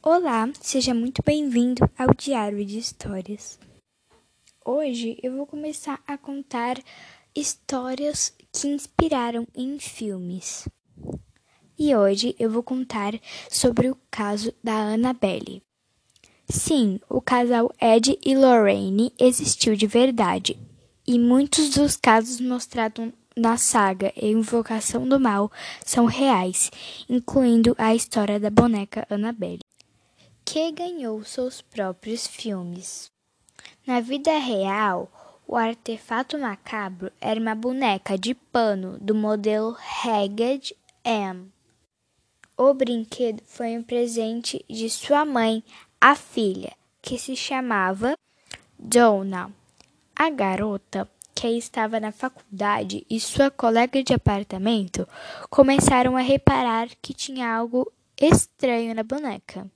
Olá, seja muito bem-vindo ao Diário de Histórias. Hoje eu vou começar a contar histórias que inspiraram em filmes. E hoje eu vou contar sobre o caso da Annabelle. Sim, o casal Ed e Lorraine existiu de verdade, e muitos dos casos mostrados na saga Invocação do Mal são reais, incluindo a história da boneca Annabelle que ganhou seus próprios filmes. Na vida real, o artefato macabro era uma boneca de pano do modelo Ragged M. O brinquedo foi um presente de sua mãe à filha, que se chamava Donna. A garota, que estava na faculdade, e sua colega de apartamento começaram a reparar que tinha algo estranho na boneca.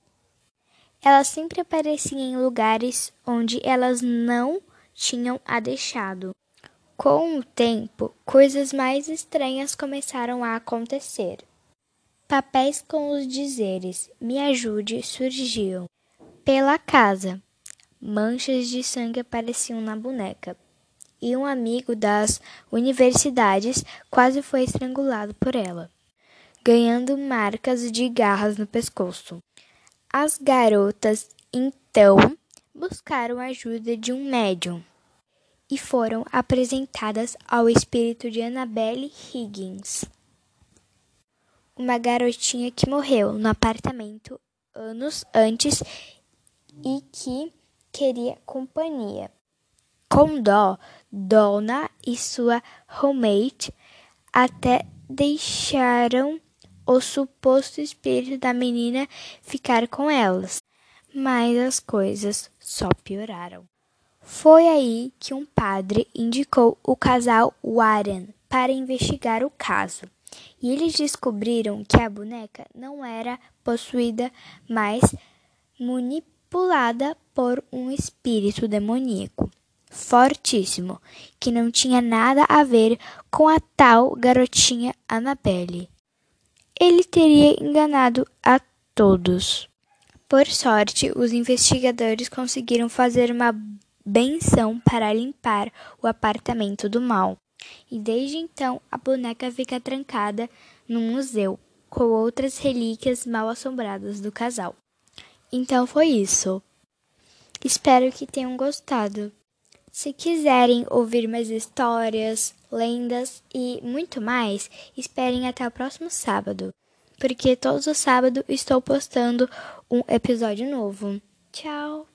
Ela sempre aparecia em lugares onde elas não tinham a deixado. Com o tempo, coisas mais estranhas começaram a acontecer. Papéis com os dizeres Me ajude surgiam pela casa. Manchas de sangue apareciam na boneca. E um amigo das universidades quase foi estrangulado por ela, ganhando marcas de garras no pescoço. As garotas então buscaram a ajuda de um médium e foram apresentadas ao espírito de Annabelle Higgins, uma garotinha que morreu no apartamento anos antes e que queria companhia. Com dó, Donna e sua roommate até deixaram o suposto espírito da menina ficar com elas, mas as coisas só pioraram. Foi aí que um padre indicou o casal Warren para investigar o caso. E eles descobriram que a boneca não era possuída, mas manipulada por um espírito demoníaco fortíssimo, que não tinha nada a ver com a tal garotinha Annabelle ele teria enganado a todos. Por sorte, os investigadores conseguiram fazer uma benção para limpar o apartamento do mal. E desde então a boneca fica trancada no museu com outras relíquias mal assombradas do casal. Então foi isso. Espero que tenham gostado. Se quiserem ouvir mais histórias, lendas e muito mais, esperem até o próximo sábado, porque todo sábado estou postando um episódio novo. Tchau!